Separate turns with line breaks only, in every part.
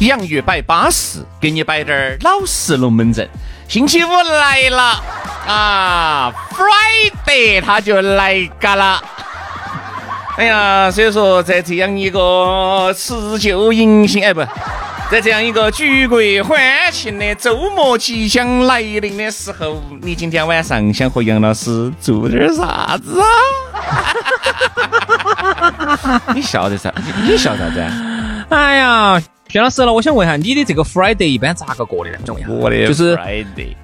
洋芋摆巴适，给你摆点儿老式龙门阵。星期五来了啊，Friday 他就来嘎了。哎呀，所以说在这样一个辞旧迎新，哎不，在这样一个举国欢庆的周末即将来临的时候，你今天晚上想和杨老师做点啥子啊？你笑的啥？你笑啥子？
哎呀！薛老师了，我想问一下，你的这个 Friday 一般咋个过的呢？
我的
就是
Friday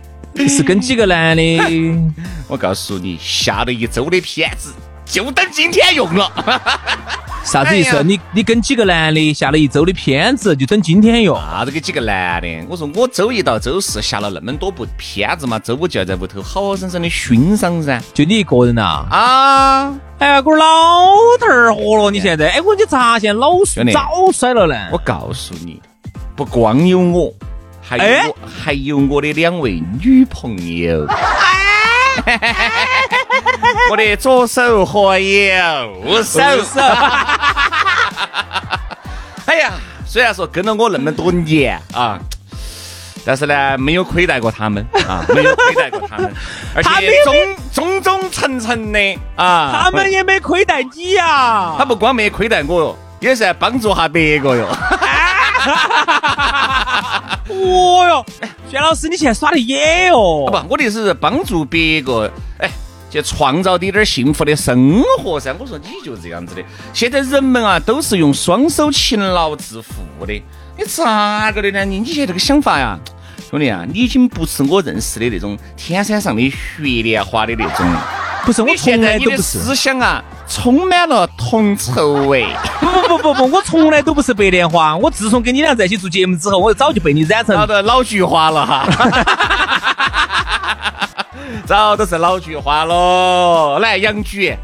是跟几个男的？
我告诉你，下了一周的片子，就等今天用了。
啥子意思？
哎
你你跟几个男的下了一周的片子，就等今天用？
啥子给几个男的？我说我周一到周四下了那么多部片子嘛，周五就要在屋头好好生生的欣赏噻。
就你一个人呐？
啊，
哎呀，个老头儿活了，你现在？哎，我你咋现在老
兄弟
早衰了呢？
我告诉你，不光有我，还有
哎
我，还有我的两位女朋友。我的左手和右手。哎呀，虽然说跟了我那么多年啊，但是呢，没有亏待过他们啊，没有亏待过他们，而且
他们
忠忠忠诚诚的啊，
他们也没亏待你呀、
他不光没亏待我哟，也是在帮助下别个哟。
哦哟，薛老师，你现在耍的野哦。
不，我的意思是帮助别个，哎，去创造点点幸福的生活噻。我说你就这样子的。现在人们啊，都是用双手勤劳致富的，你咋个的呢？你你现在这个想法呀，兄弟啊，你已经不是我认识的那种天山上的雪莲花的那种。
不是，我
你现
从
在你的
来都不是。
思想啊，充满了铜臭味。
不不不不不，我从来都不是白莲花。我自从跟你俩在一起做节目之后，我早就被你染成
早都老菊花了哈，早都是老菊花喽。来，杨菊，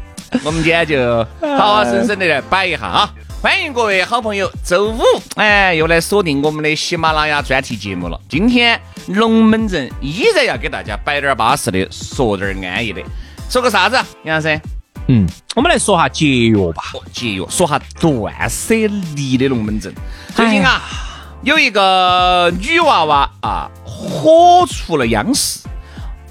我们今天就好好生生的来摆一下啊！欢迎各位好朋友，周五哎又来锁定我们的喜马拉雅专题节目了。今天龙门阵依然要给大家摆点儿巴适的，说点儿安逸的。说个啥子？杨老师，
嗯，我们来说下节约吧。
节约，说下断舍离的龙门阵。最近啊，有一个女娃娃啊，火出了央视。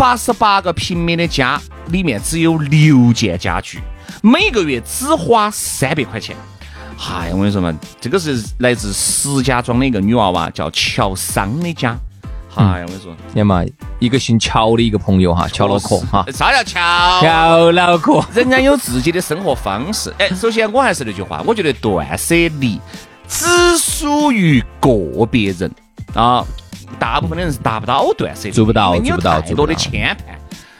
八十八个平米的家里面只有六件家具，每个月只花三百块钱。嗨，我跟你说嘛，这个是来自石家庄的一个女娃娃，叫乔桑的家。嗨，我跟你说，
你看嘛，一个姓乔的一个朋友哈，乔脑壳哈，
啥叫乔？
乔脑壳。
人家有自己的生活方式。哎，首先我还是那句话，我觉得断舍离只属于个别人啊，大部分的人是达不到断舍离，
做不到做不到
太多的牵绊，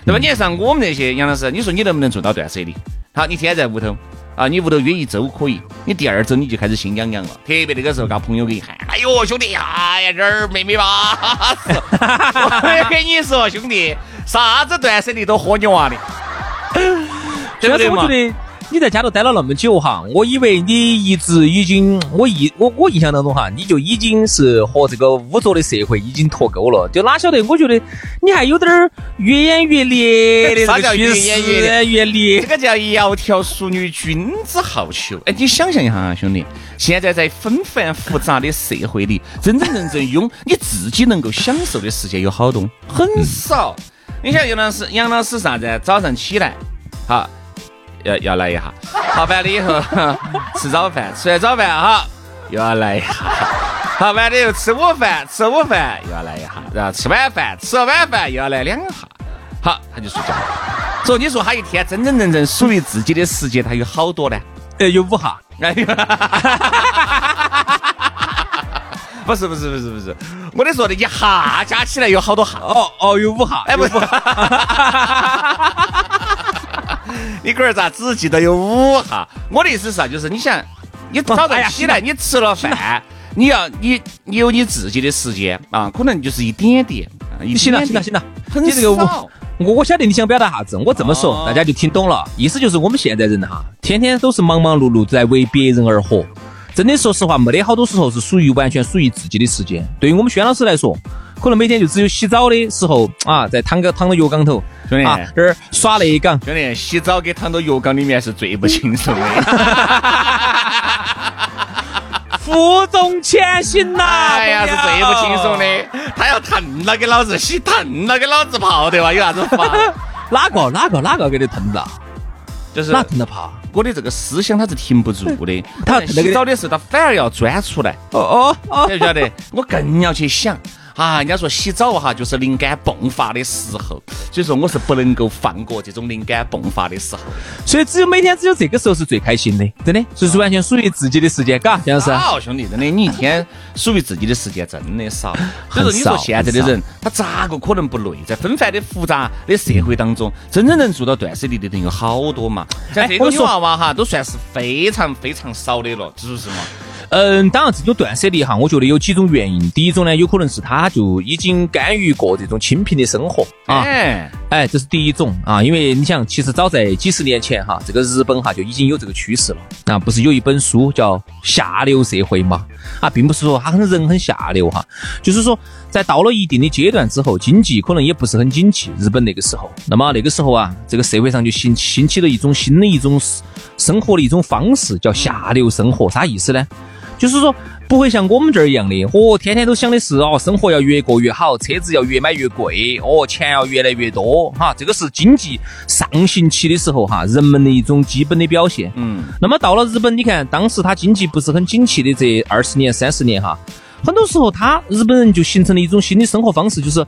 那么？你看像我们这些杨老师，你说你能不能做到断舍离？好，你天天在屋头。啊，你屋头约一周可以，你第二周你就开始心痒痒了，特别那个时候，嘎朋友给你喊，哎呦兄弟，哎呀这儿妹妹吧，我跟你说兄弟，啥子断舍离都喝你娃的，对不对嘛
你在家头待了那么久哈，我以为你一直已经，我印我我印象当中哈，你就已经是和这个污浊的社会已经脱钩了。就哪晓得？我觉得你还有点儿越演越烈的
啥叫
这个趋势，
越演越烈
越烈
这。个叫窈窕淑女，君子好逑。哎，你想象一下啊，兄弟，现在在纷繁复杂的社会里，真 真正正拥你自己能够享受的时间有好多，很少。你想杨老师，杨老师啥子？早上起来，好，要要来一下，好，完了以后吃早饭，吃完早饭哈，又要来一下。好，完了以后吃午饭，吃午饭又要来一下，然后吃晚饭，吃了晚饭又要来两下，好，他就睡觉了。所以你说他一天真真正正属于自己的时间，他有好多呢？
呃，有五下。
哎呀，不是不是不是不是，我得说的一下加起来有好多下。
哦哦，有五下。
哎，不是，你龟儿咋只记得有五哈？我的意思是啥？就是你想，你早上起来，你吃了饭，你要你你有你自己的时间啊，可能就是一点点，啊一
行了行了行了，
很
你这个
少
我我我晓得你想表达啥子，我这么说、
哦
大家就听懂了，意思就是我们现在人哈，天天都是忙忙碌碌在为别人而活，真的说实话，没得好多时候是属于完全属于自己的时间。对于我们轩老师来说，可能每天就只有洗澡的时候啊，再躺个躺到浴缸头，
兄弟
啊这儿耍内缸。
兄弟，洗澡给躺到浴缸里面是最不轻松的。
负重前行呐！
哎呀，是最不轻松
的。
他要疼了给老子洗，疼了给老子泡对吧，有啥子法？
哪个哪个哪个给你疼了？
就是
哪腾了怕？
我的这个思想它是停不住的。他洗澡的时候，他反而要钻出来，
哦哦哦！
晓不晓得？我更要去想。啊，人家说洗澡哈就是灵感迸发的时候，所以说我是不能够放过这种灵感迸发的时候。
所以只有每天只有这个时候是最开心的，真的，就是完全属于自己的时间，嘎，杨老师。
好兄弟，真的，你一天属于自己的时间真的少。所以说，你说现在的人，他咋个可能不累？在纷繁的复杂的社会当中，真正能做到断舍离的人有好多嘛？像这个女娃娃哈，都算是非常非常少的了，是不是嘛？
嗯，当然这种断舍离哈，我觉得有几种原因。第一种呢，有可能是他就已经甘于过这种清贫的生活啊，
哎，
哎，这是第一种啊。因为你想，其实早在几十年前哈，这个日本哈就已经有这个趋势了啊。不是有一本书叫《下流社会》嘛？啊，并不是说他很人很下流哈，就是说在到了一定的阶段之后，经济可能也不是很景气。日本那个时候，那么那个时候啊，这个社会上就兴兴起了一种新的一种生活的一种方式，叫下流生活。啥意思呢？就是说不会像我们这儿一样的，哦，天天都想的是哦，生活要越过越好，车子要越买越贵，哦，钱要越来越多，哈，这个是经济上行期的时候哈，人们的一种基本的表现。
嗯，
那么到了日本，你看当时它经济不是很景气的这二十年、三十年哈，很多时候他日本人就形成了一种新的生活方式，就是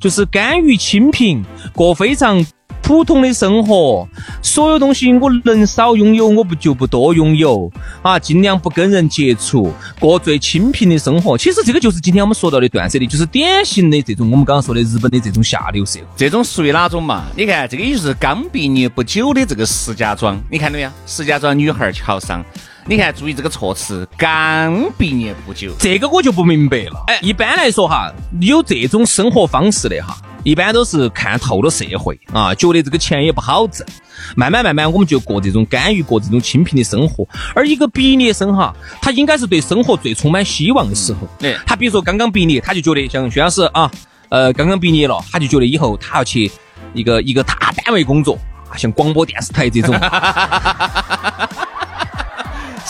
就是甘于清贫，过非常。普通的生活，所有东西我能少拥有，我不就不多拥有啊，尽量不跟人接触，过最清贫的生活。其实这个就是今天我们说到的断舍离，就是典型的这种我们刚刚说的日本的这种下流社会。
这种属于哪种嘛？你看这个也就是刚毕业不久的这个石家庄，你看到没有？石家庄女孩桥上，你看注意这个措辞，刚毕业不久。
这个我就不明白了。哎，一般来说哈，有这种生活方式的哈，一般都是看透了社会啊，觉得这个钱也不好挣，慢慢慢慢我们就过这种甘于过这种清贫的生活。而一个毕业生哈，他应该是对生活最充满希望的时候。
对
他比如说刚刚毕业，他就觉得像薛老师啊，呃，刚刚毕业了，他就觉得以后他要去一个一个大单位工作。啊像广播电视台这种，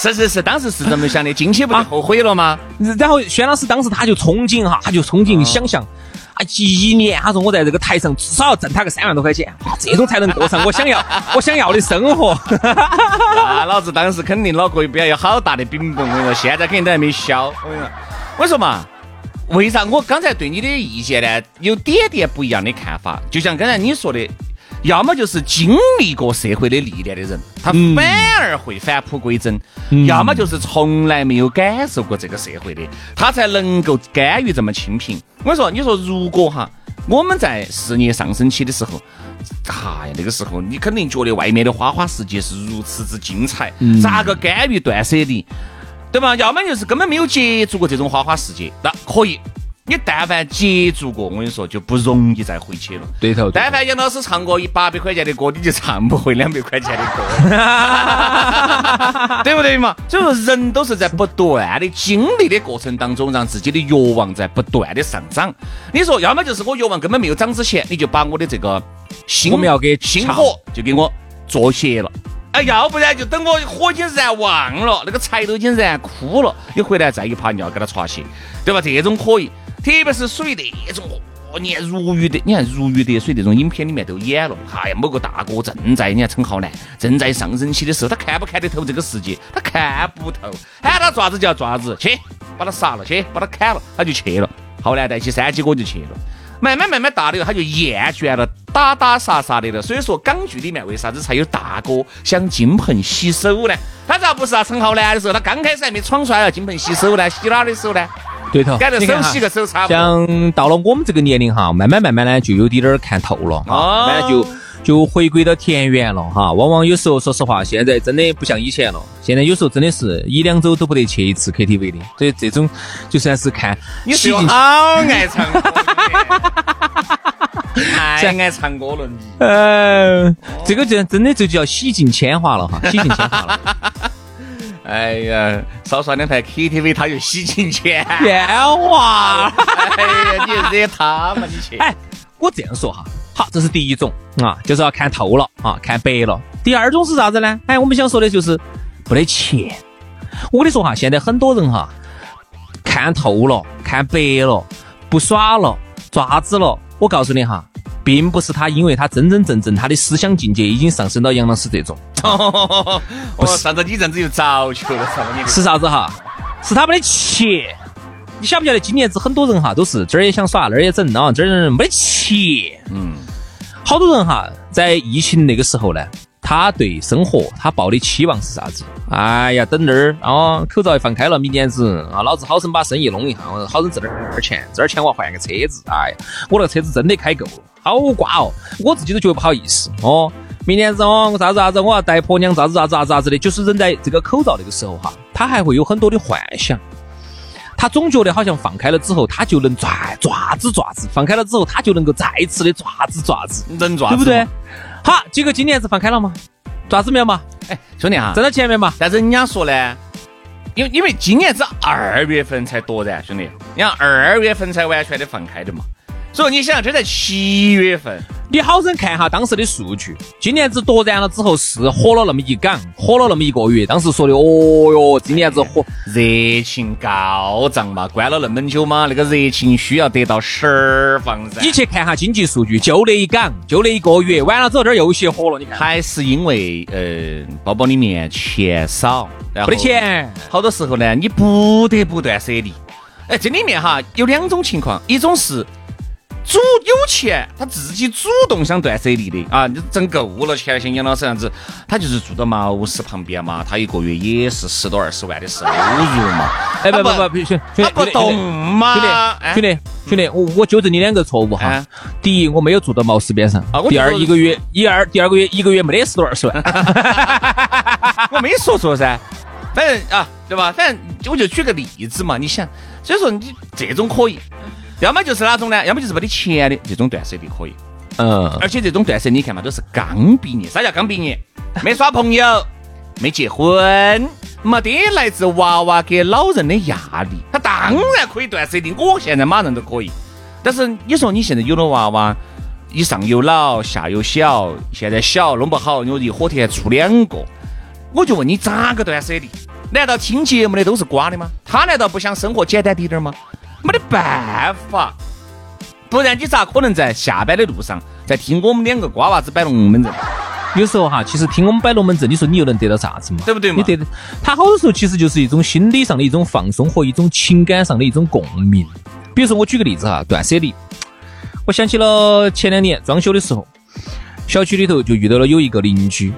是是是，当时是这么想的，进去不就后悔了吗？
然后轩老师当时他就憧憬哈，他就憧憬想象。啊，一年，他说我在这个台上至少要挣他个三万多块钱，哇，这种才能过上我想要 我想要的生活。
啊，老子当时肯定脑壳边有好大的饼蹦，我跟你说，现在肯定都还没消。我跟你说，我说嘛，为啥我刚才对你的意见呢有点点不一样的看法？就像刚才你说的，要么就是经历过社会的历练的人，他反而会返璞归真；要么就是从来没有感受过这个社会的，他才能够甘于这么清贫。我跟你说，你说如果哈。我们在事业上升期的时候，哎呀，那个时候你肯定觉得外面的花花世界是如此之精彩，咋个甘于断舍离，对吧？要么就是根本没有接触过这种花花世界，那可以。你但凡接触过，我跟你说就不容易再回去了。
对头
但凡杨老师唱过一八百块钱的歌，你就唱不回两百块钱的歌，对不对嘛？所以说人都是在不断的经历的过程当中，让自己的欲望在不断的上涨。你说，要么就是我欲望根本没有涨之前，你就把我的这个心
我们要给掐
心火就给我做泄了。哎，要不然就等我火已经燃旺了，那个柴都已经燃枯了，你回来再一泡尿给它刷起，对吧？这种可以，特别是属于那种。哦，你看如鱼的，你看如鱼得水这种影片里面都演了。哎呀，某个大哥正在，你看陈浩南正在上升期的时候，他看不看得透这个世界？他看不透，喊他爪子就要爪子，去把他杀了，去把他砍了，他就去了。浩南带起三鸡哥就去了。慢慢慢慢大了以后，他就厌倦了打打杀杀的了。所以说港剧里面为啥子才有大哥想金盆洗手呢？他咋不是啊？陈浩南的时候，他刚开始还没闯出来，金盆洗手呢？洗哪儿的手呢？
对头，
感觉
你看哈
手洗个手差不多。
像到了我们这个年龄哈，慢慢慢慢呢，就有点点儿看透了
哦
啊，慢慢就就回归到田园了哈。往往有时候，说实话，现在真的不像以前了。现在有时候真的是一两周都不得去一次 KTV 的，所以这种就算是看
你是有好爱唱歌的，太爱唱歌了你。
呃，这个就真的就叫洗尽铅华了哈，洗尽铅华了。
哎呀，少刷两台 KTV 他就洗尽铅
铅华。
哎呀，你惹他嘛你去？
哎，我这样说哈，好，这是第一种啊，就是要看透了啊，看白了。第二种是啥子呢？哎，我们想说的就是没得钱。我跟你说哈，现在很多人哈，看透了，看白了，不耍了，爪子了。我告诉你哈。并不是他，因为他真真正正他的思想境界已经上升到杨老师这种。
不是，啥子你这样子又着球了，
是啥子哈？是他没得钱。你晓不晓得今年子很多人哈都是这儿也想耍那儿也整啊，这儿没得钱。嗯，好多人哈在疫情那个时候呢。他对生活他抱的期望是啥子？哎呀，等那儿啊，口罩一放开了，明年子啊，老子好生把生意弄一下，好生挣点儿钱，挣点钱我要换个车子。哎呀，我那个车子真的开够了，好瓜哦，我自己都觉得不好意思哦。明年子哦，我啥子啥子，我要带婆娘啥子啥子啥子啥子的，就是人在这个口罩那个时候哈，他还会有很多的幻想，他总觉得好像放开了之后，他就能抓抓子抓子，放开了之后，他就能够再次的抓子抓子，
能抓
对不对？好，结果今年子放开了吗？爪子没有嘛？
哎，兄弟哈，
站到前面嘛？
但是人家说呢，因为因为今年子二月份才多的，兄弟，你看二月份才完全的放开的嘛。所以你想，这在七月份，
你好生看哈当时的数据。今年子夺燃了之后是火了那么一岗，火了那么一个月。当时说的，哦哟，今年子火
热情高涨嘛，关了那么久嘛，那个热情需要得到释放噻。
你去看哈经济数据，就那一岗，就那一个月，完了之后这儿又熄火了。你看，
还是因为呃包包里面钱少，
没得钱，
好多时候呢，你不得不断舍离。哎，这里面哈有两种情况，一种是。主有钱，他自己主动想断舍离的啊！你挣够了钱，像杨老师这样子，他就是住到茅石旁边嘛，他一个月也是十多二十万的收入嘛。
哎，不不不，不行，
他不动嘛。
兄弟，兄弟，兄弟，我我纠正你两个错误哈。第一，我没有住到茅石边上。第二，一个月一二，第二个月一个月没得十多二十万。
我没说错噻，反正啊，对吧？反正我就举个例子嘛，你想，所以说你这种可以。要么就是哪种呢？要么就是没得钱的这种断舍离可以，嗯，而且这种断舍离你看嘛，都是刚毕业。啥叫刚毕业？没耍朋友，没结婚，没得来自娃娃给老人的压力，他当然可以断舍离。我现在马上都可以。但是你说你现在有了娃娃，你上有老下有小，现在小弄不好，你一火田出两个，我就问你咋个断舍离？难道听节目的都是瓜的吗？他难道不想生活简单滴点儿吗？没得办法，不然你咋可能在下班的路上在听我们两个瓜娃子摆龙门阵？
有时候哈，其实听我们摆龙门阵，你说你又能得到啥子嘛？
对不对嘛？
你得，他好多时候其实就是一种心理上的一种放松和一种情感上的一种共鸣。比如说我举个例子哈，断舍离，我想起了前两年装修的时候。小区里头就遇到了有一个邻居，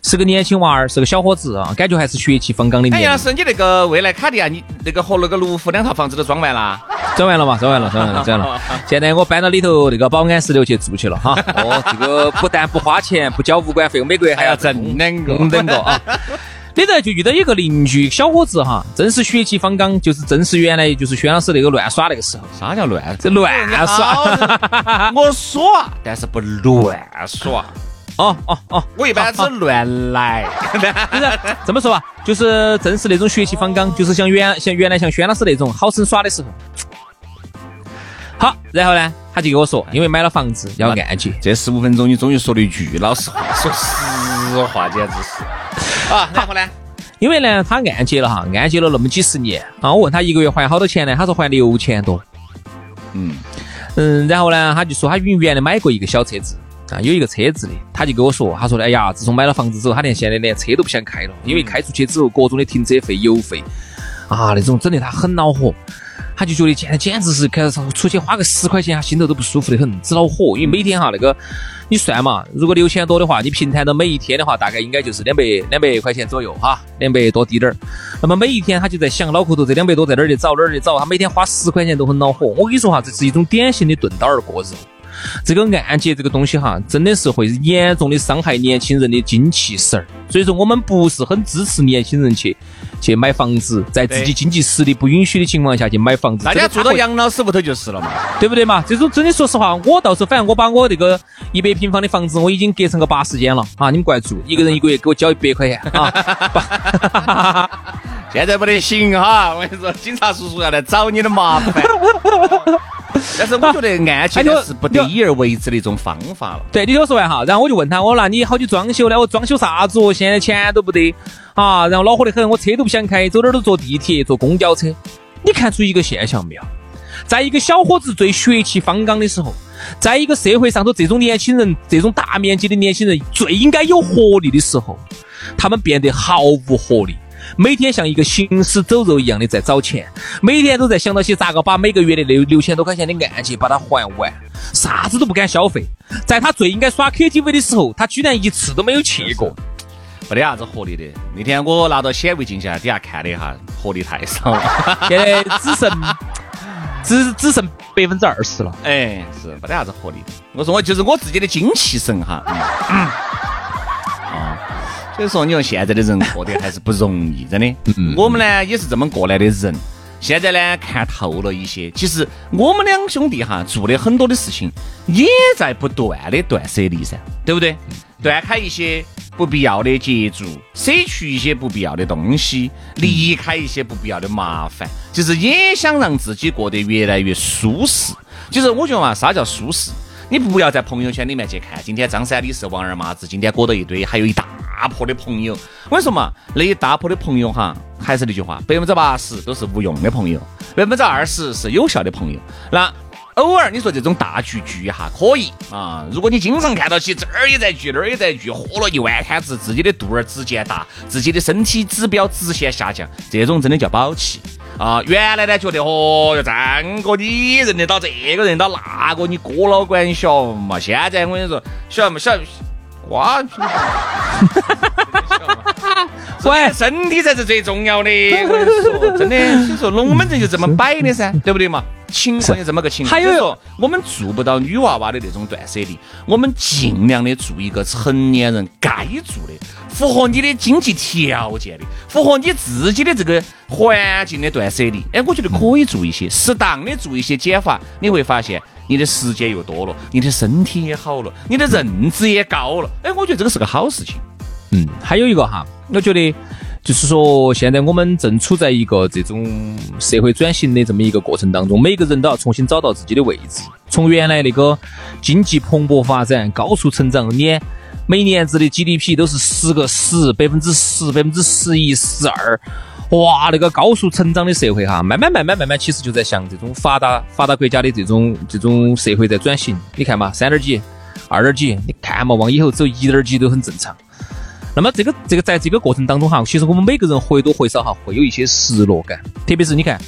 是个年轻娃儿，是个小伙子啊，感觉还是血气方刚的。
哎呀，是你那个未来卡地亚，你那个和那个卢浮两套房子都装完了？
装完了嘛？装完了，装完了，装完了。现在我搬到里头那个保安石榴去住去了哈。哦，这个不但不花钱，不交物管费，每个月还要挣
两个，
两个啊。里头就遇到一个邻居小伙子哈，正是血气方刚，就是正是原来就是轩老师那个乱耍那个时候。
啥叫乱？
这乱耍？
我耍，但是不乱耍。
哦哦哦，
我一般是乱来。
就是这么说吧，就是正是那种血气方刚，就是像原像原来像轩老师那种好生耍的时候。好，然后呢，他就跟我说，因为买了房子要按揭。
这十五分钟你终于说了一句老实话，说实话简直是。啊，然后呢？
因为呢，他按揭了哈，按揭了那么几十年啊。我问他一个月还好多钱呢？他说还六千多。嗯嗯，然后呢，他就说他原原来买过一个小车子啊，有一个车子的，他就跟我说，他说的，哎呀，自从买了房子之后，他连现在连车都不想开了，因为开出去之后各种的停车费、油费啊，那种整得他很恼火。他就觉得简简直是开始出去花个十块钱，他心头都不舒服的很，直恼火。因为每天哈那个，你算嘛，如果六千多的话，你平摊到每一天的话，大概应该就是两百两百块钱左右哈，两百多滴点儿。那么每一天他就在想，脑壳头这两百多在哪儿去找哪儿去找？他每天花十块钱都很恼火。我跟你说哈，这是一种典型的钝刀儿过日。这个按揭这个东西哈，真的是会严重的伤害年轻人的精气神儿。所以说，我们不是很支持年轻人去去买房子，在自己经济实力不允许的情况下去买房子。
大家住到杨老师屋头就是了嘛，
对不对嘛？这种真的，说实话，我到时候反正我把我这个一百平方的房子，我已经隔成个八十间了啊！你们过来住，一个人一个月给我交一百块钱啊！
现在不得行哈！我跟你说，警察叔叔要来找你的麻烦。但是我觉得按揭是不得已而为之的一种方法了。
对，你听我说完哈，然后我就问他，我那你好久装修呢？我装修啥子哦？现在钱都不得啊！然后恼火得很，我车都不想开，走哪儿都坐地铁、坐公交车。你看出一个现象没有？在一个小伙子最血气方刚的时候，在一个社会上头这种年轻人、这种大面积的年轻人最应该有活力的时候，他们变得毫无活力。每天像一个行尸走肉一样的在找钱，每天都在想到起咋个把每个月的六六千多块钱的按揭把它还完，啥子都不敢消费。在他最应该耍 KTV 的时候，他居然一次都没有去过，
没得啥子活力的。那天我拿到显微镜下底下看了一下，活力太少了，
现在只剩只只剩百分之二十了。
哎，是没得啥子活力。我说我就是我自己的精气神哈。所以说，你说现在的人过得还是不容易，真的。我们呢也是这么过来的人，现在呢看透了一些。其实我们两兄弟哈做的很多的事情，也在不断的断舍离噻，对不对？断开一些不必要的接触，舍去一些不必要的东西，离开一些不必要的麻烦，就是也想让自己过得越来越舒适。其实我觉得嘛，啥叫舒适？你不要在朋友圈里面去看，今天张三李四王二麻子，今天裹到一堆，还有一大。大破的朋友，我跟你说嘛，那一大破的朋友哈，还是那句话，百分之八十都是无用的朋友，百分之二十是有效的朋友。那偶尔你说这种大聚聚一下可以啊，如果你经常看到起这儿也在聚，那儿也在聚，喝了一万摊子，自己的肚儿直接大，自己的身体指标直线下降，这种真的叫宝气啊！原来呢觉得哦哟，张哥你认得到这个认到那个，你哥老倌你晓得嘛？现在我跟你说，晓得嘛？晓得。瓜皮，喂，身体才是最重要的。我跟你说，真的，所以说龙门阵就这么摆的噻，对不对嘛？情况就这么个情况。还有说，我们做不到女娃娃的那种断舍离，我们尽量的做一个成年人该做的，符合你的经济条件的，符合你自己的这个环境的断舍离。哎，我觉得可以做一些，适当的做一些减法，你会发现。你的时间又多了，你的身体也好了，你的认知也高了。哎，我觉得这个是个好事情。
嗯，还有一个哈，我觉得就是说，现在我们正处在一个这种社会转型的这么一个过程当中，每个人都要重新找到自己的位置。从原来那个经济蓬勃发展、高速成长，年每年子的 GDP 都是十个十，百分之十、百分之十一、十二。哇，那个高速成长的社会哈，慢慢慢慢慢慢，其实就在向这种发达发达国家的这种这种社会在转型。你看嘛，三点几、二点几，你看嘛，往以后走一点几都很正常。那么这个这个在这个过程当中哈，其实我们每个人或多或少哈会有一些失落感，特别是你看，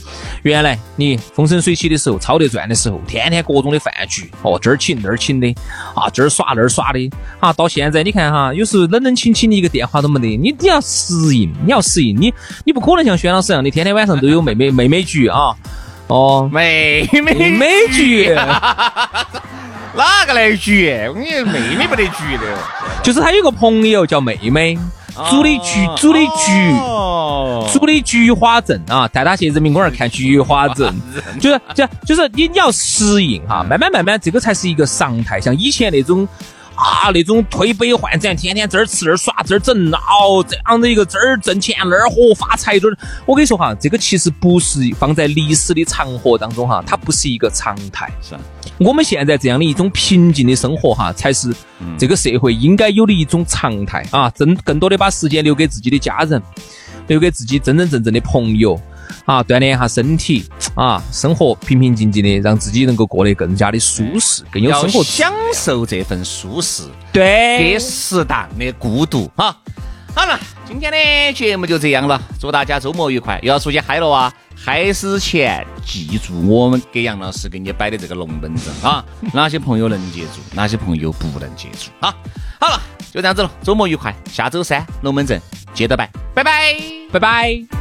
原来你风生水起的时候，超得转的时候，天天各种的饭局，哦这儿请那儿请的，啊这儿耍那儿耍的，啊到现在你看哈，有时候冷冷清清的一个电话都没得，你你要适应，你要适应，你你不可能像轩老师一样的天天晚上都有妹妹妹妹局啊，哦。
妹
妹妹局。
哪个来局？我你妹妹不得局的，
就是他有个朋友叫妹妹，组的菊，组的菊，组的菊花阵啊，带他去人民公园看菊花阵，就是就就是你你要适应哈，慢慢慢慢这个才是一个常态，像以前那种。啊，那种推杯换盏，天天这儿吃那儿耍，这儿整哦，这样的一个这儿挣钱那儿活发财，这儿我跟你说哈，这个其实不是放在历史的长河当中哈，它不是一个常态。
是，
我们现在这样的一种平静的生活哈，才是这个社会应该有的一种常态啊！真更多的把时间留给自己的家人，留给自己真真正正的朋友。啊，锻炼一下身体啊，生活平平静静的，让自己能够过得更加的舒适，更有生活
享受这份舒适，
对，
给适当的孤独哈。好了，今天的节目就这样了，祝大家周末愉快，又要出去嗨了啊！嗨之前记住我们给杨老师给你摆的这个龙门阵啊，哪 些朋友能接住，哪些朋友不能接住啊？好了，就这样子了，周末愉快，下周三龙门阵接着摆，拜拜，
拜拜。